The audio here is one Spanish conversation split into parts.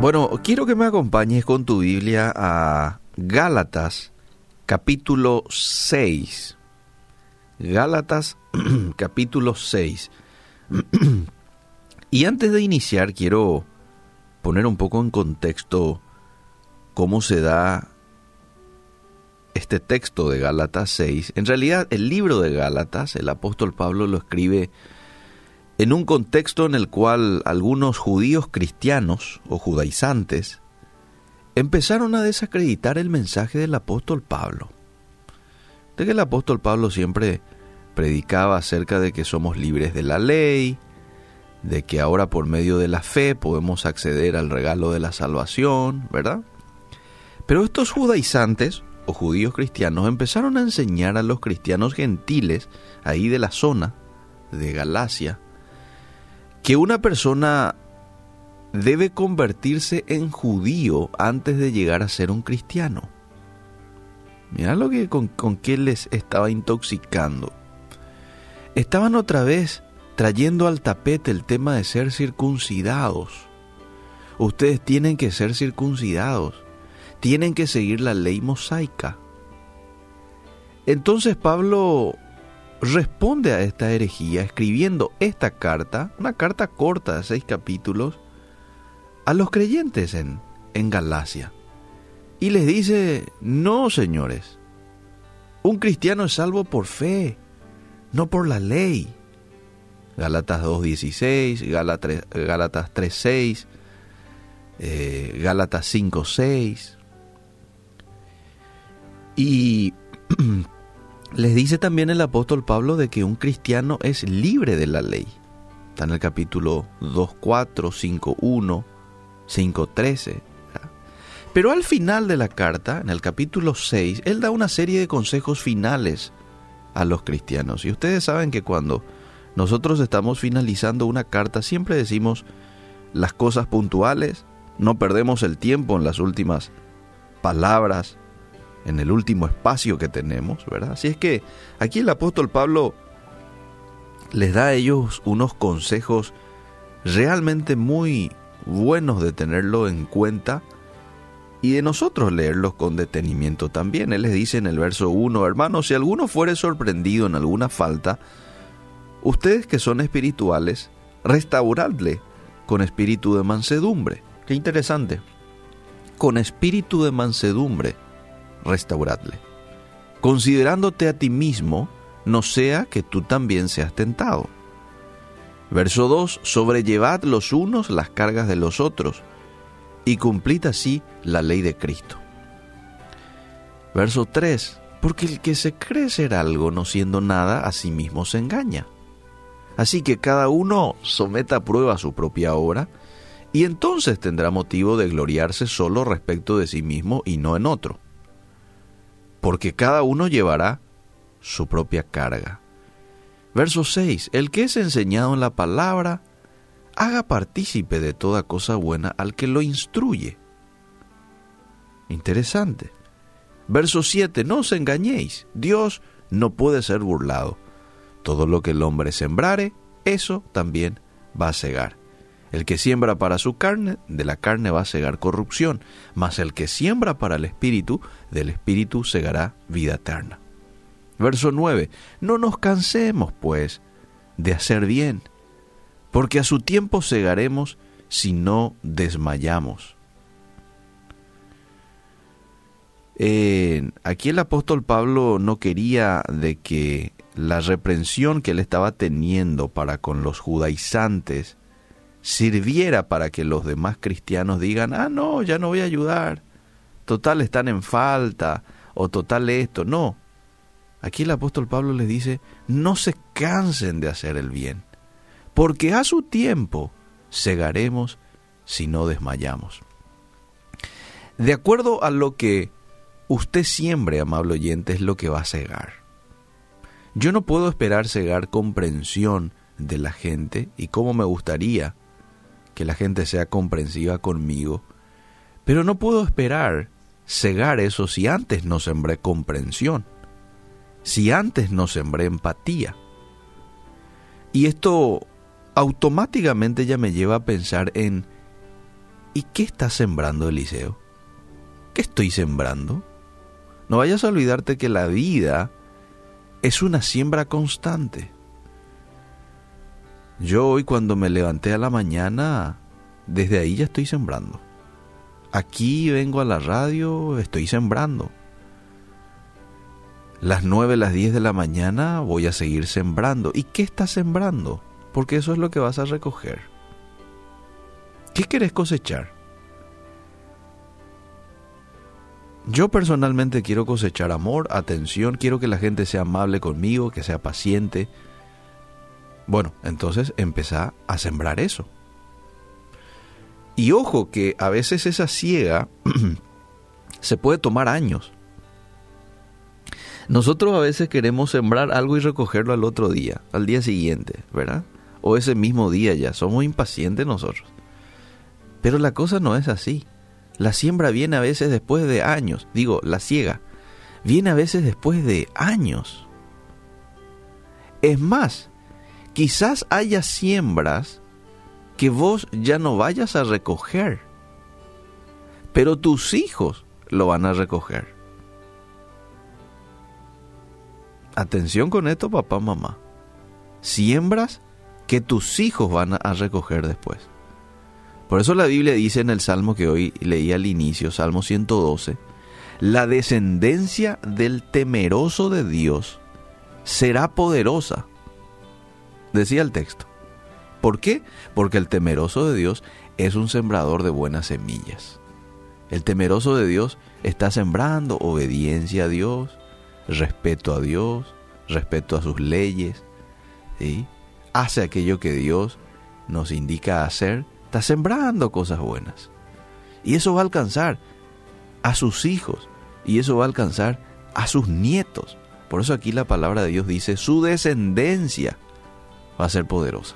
Bueno, quiero que me acompañes con tu Biblia a Gálatas capítulo 6. Gálatas capítulo 6. y antes de iniciar quiero poner un poco en contexto cómo se da este texto de Gálatas 6. En realidad el libro de Gálatas, el apóstol Pablo lo escribe en un contexto en el cual algunos judíos cristianos o judaizantes empezaron a desacreditar el mensaje del apóstol Pablo. De que el apóstol Pablo siempre predicaba acerca de que somos libres de la ley, de que ahora por medio de la fe podemos acceder al regalo de la salvación, ¿verdad? Pero estos judaizantes o judíos cristianos empezaron a enseñar a los cristianos gentiles ahí de la zona de Galacia, que una persona debe convertirse en judío antes de llegar a ser un cristiano. Mira lo que con, con qué les estaba intoxicando. Estaban otra vez trayendo al tapete el tema de ser circuncidados. Ustedes tienen que ser circuncidados, tienen que seguir la ley mosaica. Entonces Pablo responde a esta herejía escribiendo esta carta, una carta corta de seis capítulos, a los creyentes en, en Galacia. Y les dice, no señores, un cristiano es salvo por fe, no por la ley. Gálatas 2.16, Gálatas 3.6, eh, Gálatas 5.6. Y Les dice también el apóstol Pablo de que un cristiano es libre de la ley. Está en el capítulo 2.4, 5.1, 5.13. Pero al final de la carta, en el capítulo 6, él da una serie de consejos finales a los cristianos. Y ustedes saben que cuando nosotros estamos finalizando una carta, siempre decimos las cosas puntuales, no perdemos el tiempo en las últimas palabras, en el último espacio que tenemos, ¿verdad? Así es que aquí el apóstol Pablo les da a ellos unos consejos realmente muy buenos de tenerlo en cuenta y de nosotros leerlos con detenimiento también. Él les dice en el verso 1, hermanos, si alguno fuere sorprendido en alguna falta, ustedes que son espirituales, restauradle con espíritu de mansedumbre. Qué interesante. Con espíritu de mansedumbre restauradle. Considerándote a ti mismo, no sea que tú también seas tentado. Verso 2. Sobrellevad los unos las cargas de los otros, y cumplid así la ley de Cristo. Verso 3. Porque el que se cree ser algo no siendo nada, a sí mismo se engaña. Así que cada uno someta a prueba su propia obra, y entonces tendrá motivo de gloriarse solo respecto de sí mismo y no en otro porque cada uno llevará su propia carga. Verso 6. El que es enseñado en la palabra, haga partícipe de toda cosa buena al que lo instruye. Interesante. Verso 7. No os engañéis, Dios no puede ser burlado. Todo lo que el hombre sembrare, eso también va a cegar. El que siembra para su carne, de la carne va a cegar corrupción, mas el que siembra para el espíritu, del espíritu segará vida eterna. Verso 9. No nos cansemos, pues, de hacer bien, porque a su tiempo segaremos si no desmayamos. aquí el apóstol Pablo no quería de que la reprensión que él estaba teniendo para con los judaizantes sirviera para que los demás cristianos digan, ah, no, ya no voy a ayudar, total están en falta, o total esto, no. Aquí el apóstol Pablo les dice, no se cansen de hacer el bien, porque a su tiempo segaremos si no desmayamos. De acuerdo a lo que usted siembre, amable oyente, es lo que va a cegar. Yo no puedo esperar cegar comprensión de la gente y cómo me gustaría que la gente sea comprensiva conmigo, pero no puedo esperar cegar eso si antes no sembré comprensión, si antes no sembré empatía. Y esto automáticamente ya me lleva a pensar en ¿Y qué estás sembrando, Eliseo? ¿Qué estoy sembrando? No vayas a olvidarte que la vida es una siembra constante. Yo hoy cuando me levanté a la mañana, desde ahí ya estoy sembrando. Aquí vengo a la radio, estoy sembrando. Las 9, las 10 de la mañana voy a seguir sembrando. ¿Y qué estás sembrando? Porque eso es lo que vas a recoger. ¿Qué querés cosechar? Yo personalmente quiero cosechar amor, atención, quiero que la gente sea amable conmigo, que sea paciente. Bueno, entonces empezá a sembrar eso. Y ojo que a veces esa ciega se puede tomar años. Nosotros a veces queremos sembrar algo y recogerlo al otro día, al día siguiente, ¿verdad? O ese mismo día ya. Somos impacientes nosotros. Pero la cosa no es así. La siembra viene a veces después de años. Digo, la ciega. Viene a veces después de años. Es más, quizás haya siembras que vos ya no vayas a recoger, pero tus hijos lo van a recoger. Atención con esto, papá, mamá. Siembras que tus hijos van a recoger después. Por eso la Biblia dice en el Salmo que hoy leí al inicio, Salmo 112, la descendencia del temeroso de Dios será poderosa. Decía el texto. ¿Por qué? Porque el temeroso de Dios es un sembrador de buenas semillas. El temeroso de Dios está sembrando obediencia a Dios, respeto a Dios, respeto a sus leyes, hace aquello que Dios nos indica hacer, está sembrando cosas buenas. Y eso va a alcanzar a sus hijos y eso va a alcanzar a sus nietos. Por eso aquí la palabra de Dios dice, su descendencia va a ser poderosa.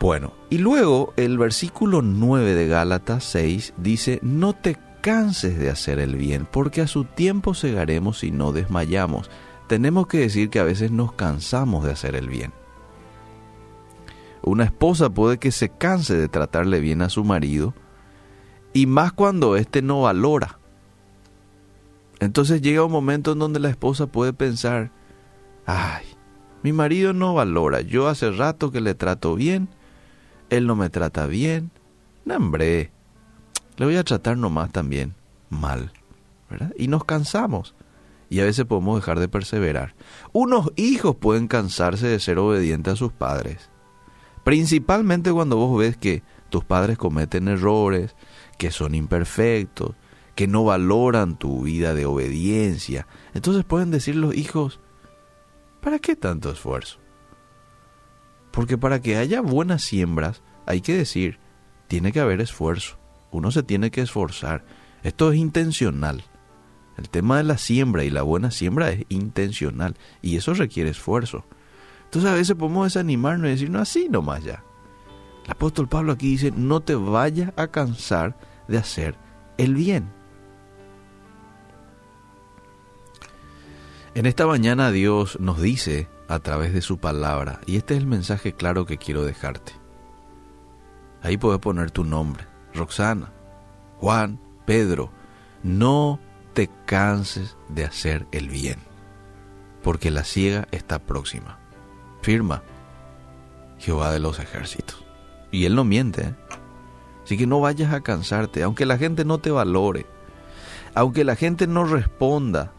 Bueno, y luego el versículo 9 de Gálatas 6 dice, no te canses de hacer el bien, porque a su tiempo segaremos y no desmayamos. Tenemos que decir que a veces nos cansamos de hacer el bien. Una esposa puede que se canse de tratarle bien a su marido, y más cuando éste no valora. Entonces llega un momento en donde la esposa puede pensar, ay, mi marido no valora, yo hace rato que le trato bien, él no me trata bien. No, hombre, le voy a tratar nomás también mal. ¿verdad? Y nos cansamos. Y a veces podemos dejar de perseverar. Unos hijos pueden cansarse de ser obedientes a sus padres. Principalmente cuando vos ves que tus padres cometen errores, que son imperfectos, que no valoran tu vida de obediencia. Entonces pueden decir los hijos, ¿para qué tanto esfuerzo? Porque para que haya buenas siembras, hay que decir, tiene que haber esfuerzo. Uno se tiene que esforzar. Esto es intencional. El tema de la siembra y la buena siembra es intencional y eso requiere esfuerzo. Entonces a veces podemos desanimarnos y decir, no, así nomás ya. El apóstol Pablo aquí dice, no te vayas a cansar de hacer el bien. En esta mañana Dios nos dice a través de su palabra. Y este es el mensaje claro que quiero dejarte. Ahí puedes poner tu nombre, Roxana, Juan, Pedro. No te canses de hacer el bien, porque la ciega está próxima. Firma Jehová de los ejércitos. Y Él no miente. ¿eh? Así que no vayas a cansarte, aunque la gente no te valore, aunque la gente no responda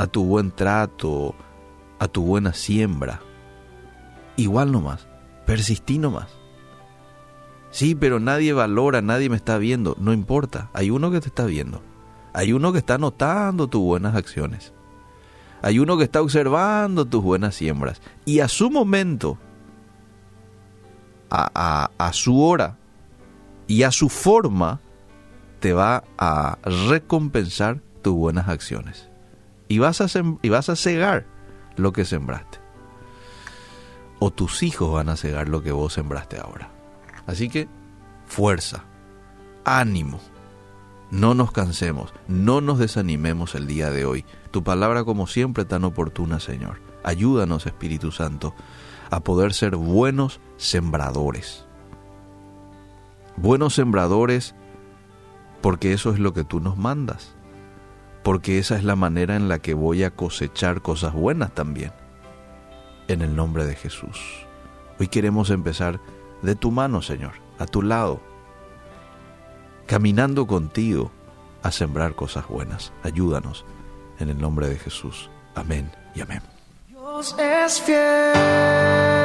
a tu buen trato, a tu buena siembra. Igual nomás, persistí nomás. Sí, pero nadie valora, nadie me está viendo. No importa, hay uno que te está viendo. Hay uno que está notando tus buenas acciones. Hay uno que está observando tus buenas siembras. Y a su momento, a, a su hora y a su forma, te va a recompensar tus buenas acciones. Y vas a, y vas a cegar lo que sembraste. O tus hijos van a cegar lo que vos sembraste ahora. Así que fuerza, ánimo. No nos cansemos, no nos desanimemos el día de hoy. Tu palabra como siempre tan oportuna, Señor. Ayúdanos, Espíritu Santo, a poder ser buenos sembradores. buenos sembradores, porque eso es lo que tú nos mandas, porque esa es la manera en la que voy a cosechar cosas buenas también, en el nombre de Jesús. Hoy queremos empezar de tu mano, Señor, a tu lado, caminando contigo a sembrar cosas buenas. Ayúdanos en el nombre de Jesús. Amén y amén. Dios es fiel.